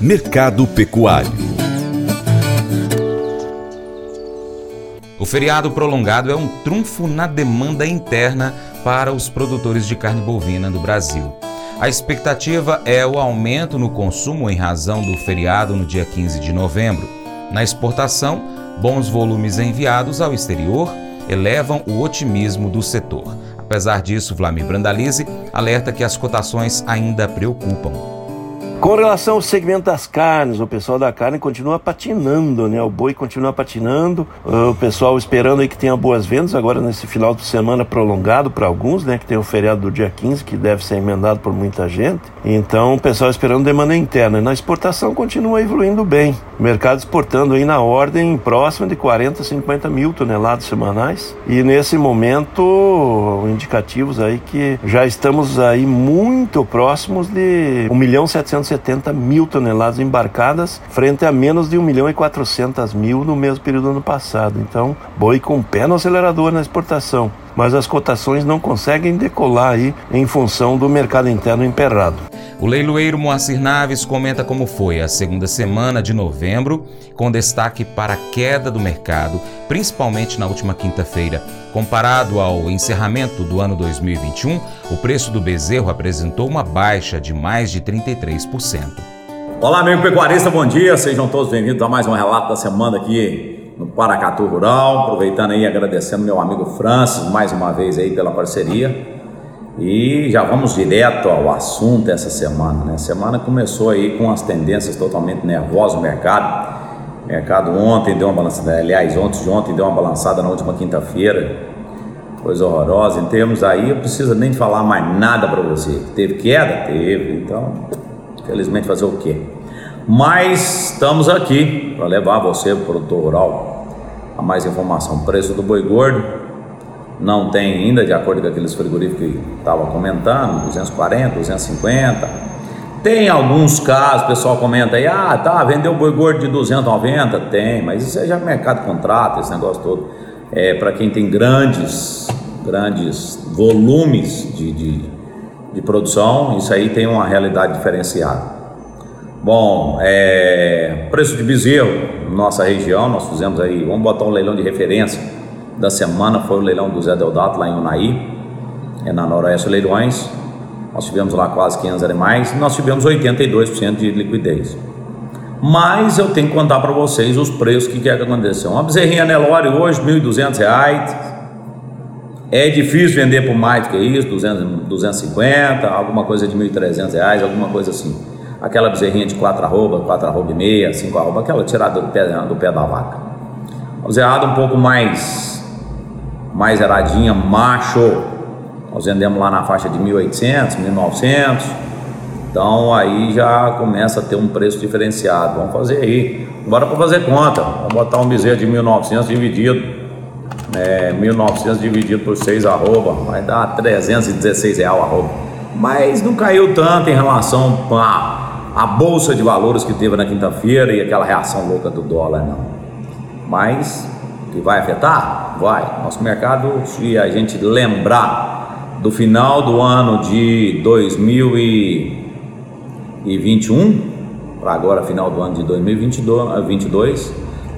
Mercado Pecuário O feriado prolongado é um trunfo na demanda interna para os produtores de carne bovina do Brasil. A expectativa é o aumento no consumo em razão do feriado no dia 15 de novembro. Na exportação, bons volumes enviados ao exterior elevam o otimismo do setor. Apesar disso, Vlamir Brandalize alerta que as cotações ainda preocupam. Com relação ao segmento das carnes, o pessoal da carne continua patinando, né? O boi continua patinando, o pessoal esperando aí que tenha boas vendas agora nesse final de semana prolongado para alguns, né? Que tem o feriado do dia 15 que deve ser emendado por muita gente. Então, o pessoal esperando demanda interna. E na exportação continua evoluindo bem. O mercado exportando aí na ordem próxima de 40, 50 mil toneladas semanais. E nesse momento, indicativos aí que já estamos aí muito próximos de 1 milhão 700 170 mil toneladas embarcadas, frente a menos de 1 milhão e 400 mil no mesmo período do ano passado. Então, boi com pé no acelerador na exportação. Mas as cotações não conseguem decolar aí em função do mercado interno emperrado. O leiloeiro Moacir Naves comenta como foi a segunda semana de novembro, com destaque para a queda do mercado, principalmente na última quinta-feira. Comparado ao encerramento do ano 2021, o preço do bezerro apresentou uma baixa de mais de 33%. Olá, amigo pecuarista, bom dia. Sejam todos bem-vindos a mais um relato da semana aqui no Paracatu Rural. Aproveitando aí, agradecendo meu amigo Francis mais uma vez aí pela parceria. E já vamos direto ao assunto essa semana. Né? Semana começou aí com as tendências totalmente nervosas no mercado. O mercado ontem deu uma balançada, aliás, ontem de ontem deu uma balançada na última quinta-feira. Coisa horrorosa. Em termos aí, eu preciso nem falar mais nada para você. Teve queda? Teve. Então, infelizmente, fazer o quê? Mas estamos aqui para levar você, produtor rural, a mais informação. Preço do boi gordo não tem ainda, de acordo com aqueles frigoríficos que estava comentando, 240, 250. Tem alguns casos, o pessoal comenta aí, ah, tá, vendeu boi gordo de 290, tem, mas isso aí já é mercado contrato, esse negócio todo. É para quem tem grandes, grandes volumes de, de, de, produção, isso aí tem uma realidade diferenciada. Bom, é, preço de bezerro, nossa região, nós fizemos aí, vamos botar um leilão de referência da semana foi o leilão do Zé Deodato lá em Unaí, é na Noroeste Leilões. Nós tivemos lá quase 500 animais, nós tivemos 82% de liquidez. Mas eu tenho que contar para vocês os preços que, é que aconteceu. Uma bezerrinha Nelore hoje, R$ 1.200. É difícil vender por mais do que isso, 200, 250, alguma coisa de R$ 1.300, alguma coisa assim. Aquela bezerrinha de 4 arroba, 4 arroba e meia, 5 arroba, aquela tirada do pé, do pé da vaca. Zerrado um pouco mais mais eradinha, macho, nós vendemos lá na faixa de 1.800, 1.900. Então aí já começa a ter um preço diferenciado. Vamos fazer aí. Bora para fazer conta. Vamos botar um bezerro de 1.900 dividido. É, 1.900 dividido por 6 arroba. Vai dar 316 real arroba. Mas não caiu tanto em relação à, a bolsa de valores que teve na quinta-feira e aquela reação louca do dólar, não. Mas que vai afetar? Vai. Nosso mercado, se a gente lembrar do final do ano de 2021 para agora final do ano de 2022,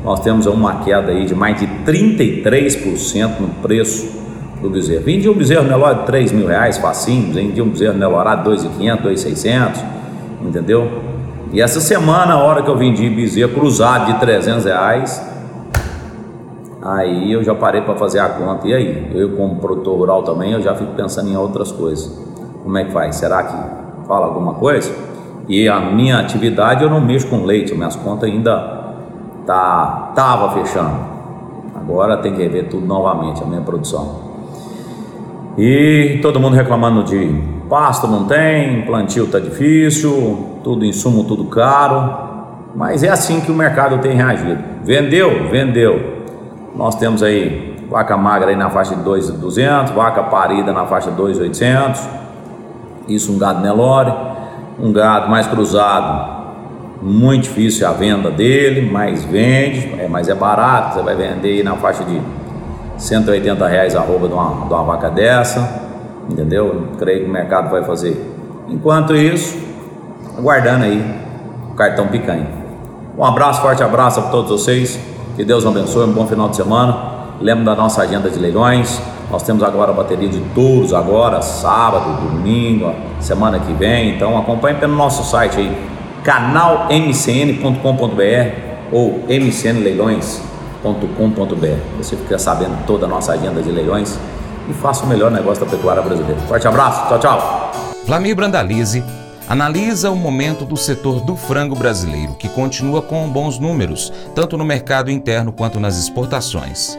nós temos uma queda aí de mais de 33% no preço do bezerro. Vendi um bezerro Nelore de 3 mil reais, facinho, vendi um bezerro Nelorado 2.500, 2.600, entendeu? E essa semana, a hora que eu vendi bezerro cruzado de 300 reais, Aí eu já parei para fazer a conta. E aí? Eu, como produtor rural também, eu já fico pensando em outras coisas. Como é que faz? Será que fala alguma coisa? E a minha atividade eu não mexo com leite, minhas contas ainda tá tava fechando. Agora tem que rever tudo novamente a minha produção. E todo mundo reclamando de pasto não tem, plantio tá difícil, tudo insumo tudo caro. Mas é assim que o mercado tem reagido. Vendeu, vendeu nós temos aí vaca magra aí na faixa de 2,200, vaca parida na faixa de 2,800. Isso um gado Nelore, um gado mais cruzado, muito difícil a venda dele, mas vende, é, mas é barato, você vai vender aí na faixa de 180 reais a roupa de uma, de uma vaca dessa, entendeu? creio que o mercado vai fazer. Enquanto isso, aguardando aí cartão picanha. Um abraço, forte abraço a todos vocês. Que Deus abençoe, um bom final de semana. Lembre da nossa agenda de leilões. Nós temos agora a bateria de touros agora, sábado, domingo, semana que vem. Então acompanhe pelo nosso site aí, canalmcn.com.br ou mcnleilões.com.br. Você fica sabendo toda a nossa agenda de leilões e faça o melhor negócio da pecuária brasileira. Forte abraço, tchau, tchau. Flamir Brandalize analisa o momento do setor do frango brasileiro, que continua com bons números, tanto no mercado interno quanto nas exportações.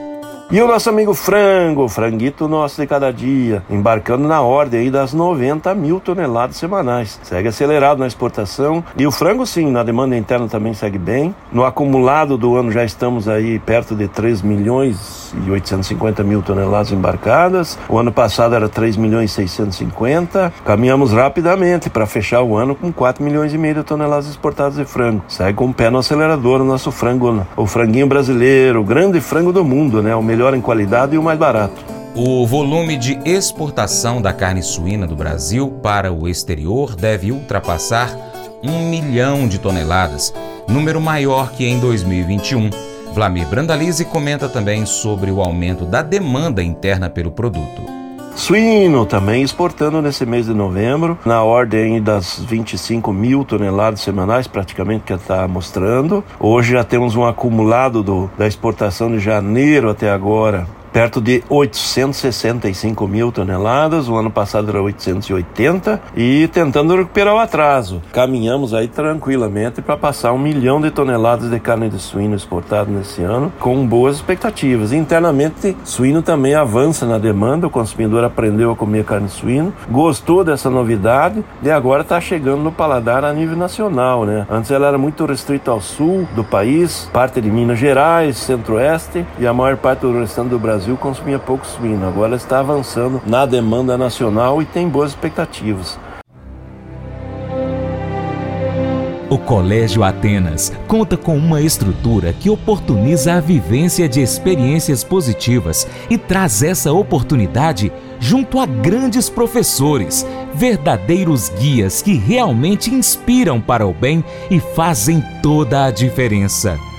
E o nosso amigo frango, franguito nosso de cada dia, embarcando na ordem aí das 90 mil toneladas semanais. Segue acelerado na exportação. E o frango, sim, na demanda interna também segue bem. No acumulado do ano já estamos aí perto de 3 milhões e 850 mil toneladas embarcadas. O ano passado era 3 milhões e 650. Caminhamos rapidamente para fechar o ano com 4 milhões e meio de toneladas exportadas de frango. Segue com o pé no acelerador o nosso frango, o franguinho brasileiro, o grande frango do mundo, né? O melhor em qualidade e o mais barato. O volume de exportação da carne suína do Brasil para o exterior deve ultrapassar um milhão de toneladas, número maior que em 2021. Vlamir Brandalize comenta também sobre o aumento da demanda interna pelo produto. Suíno também exportando nesse mês de novembro, na ordem das 25 mil toneladas semanais, praticamente que está mostrando. Hoje já temos um acumulado do, da exportação de janeiro até agora perto de 865 mil toneladas, o ano passado era 880, e tentando recuperar o atraso. Caminhamos aí tranquilamente para passar um milhão de toneladas de carne de suíno exportado nesse ano, com boas expectativas. Internamente, suíno também avança na demanda, o consumidor aprendeu a comer carne de suíno, gostou dessa novidade e agora está chegando no paladar a nível nacional, né? Antes ela era muito restrita ao sul do país, parte de Minas Gerais, centro-oeste e a maior parte do restante do Brasil Brasil consumia pouco suíno, agora está avançando na demanda nacional e tem boas expectativas. O Colégio Atenas conta com uma estrutura que oportuniza a vivência de experiências positivas e traz essa oportunidade junto a grandes professores, verdadeiros guias que realmente inspiram para o bem e fazem toda a diferença.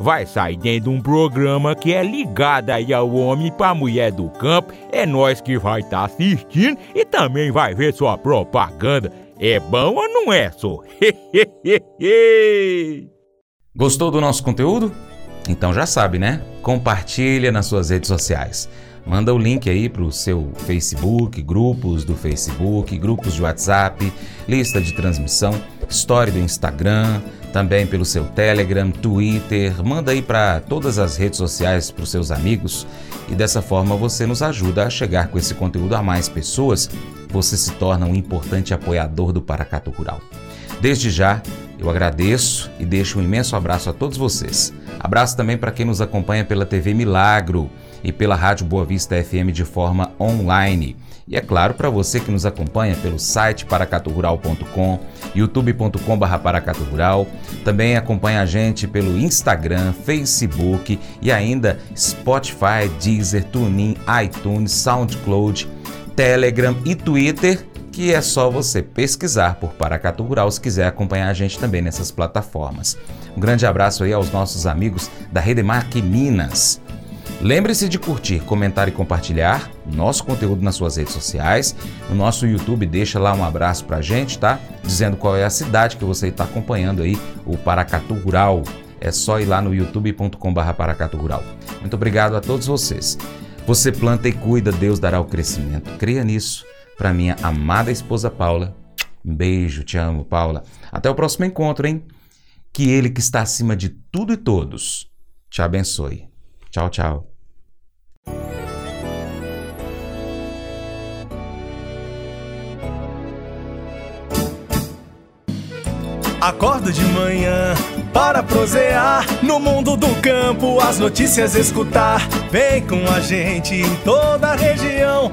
vai sair dentro de um programa que é ligado aí ao homem para mulher do campo. É nós que vai estar tá assistindo e também vai ver sua propaganda. É bom ou não é, só? Gostou do nosso conteúdo? Então já sabe, né? Compartilha nas suas redes sociais. Manda o link aí para o seu Facebook, grupos do Facebook, grupos de WhatsApp, lista de transmissão, história do Instagram, também pelo seu Telegram, Twitter. Manda aí para todas as redes sociais para os seus amigos e dessa forma você nos ajuda a chegar com esse conteúdo a mais pessoas. Você se torna um importante apoiador do Paracato Rural. Desde já, eu agradeço e deixo um imenso abraço a todos vocês. Abraço também para quem nos acompanha pela TV Milagro e pela Rádio Boa Vista FM de forma online. E é claro, para você que nos acompanha pelo site paracaturural.com, youtube.com.br paracaturural, também acompanha a gente pelo Instagram, Facebook e ainda Spotify, Deezer, TuneIn, iTunes, SoundCloud, Telegram e Twitter que é só você pesquisar por Paracatu Rural se quiser acompanhar a gente também nessas plataformas. Um grande abraço aí aos nossos amigos da Redemark Minas. Lembre-se de curtir, comentar e compartilhar nosso conteúdo nas suas redes sociais. No nosso YouTube, deixa lá um abraço pra gente, tá? Dizendo qual é a cidade que você está acompanhando aí, o Paracatu Rural. É só ir lá no youtube.com.br Paracatu Rural. Muito obrigado a todos vocês. Você planta e cuida, Deus dará o crescimento. Creia nisso para minha amada esposa Paula. Um beijo, te amo, Paula. Até o próximo encontro, hein? Que Ele que está acima de tudo e todos te abençoe. Tchau, tchau. Acordo de manhã para prosear no mundo do campo, as notícias escutar. Vem com a gente em toda a região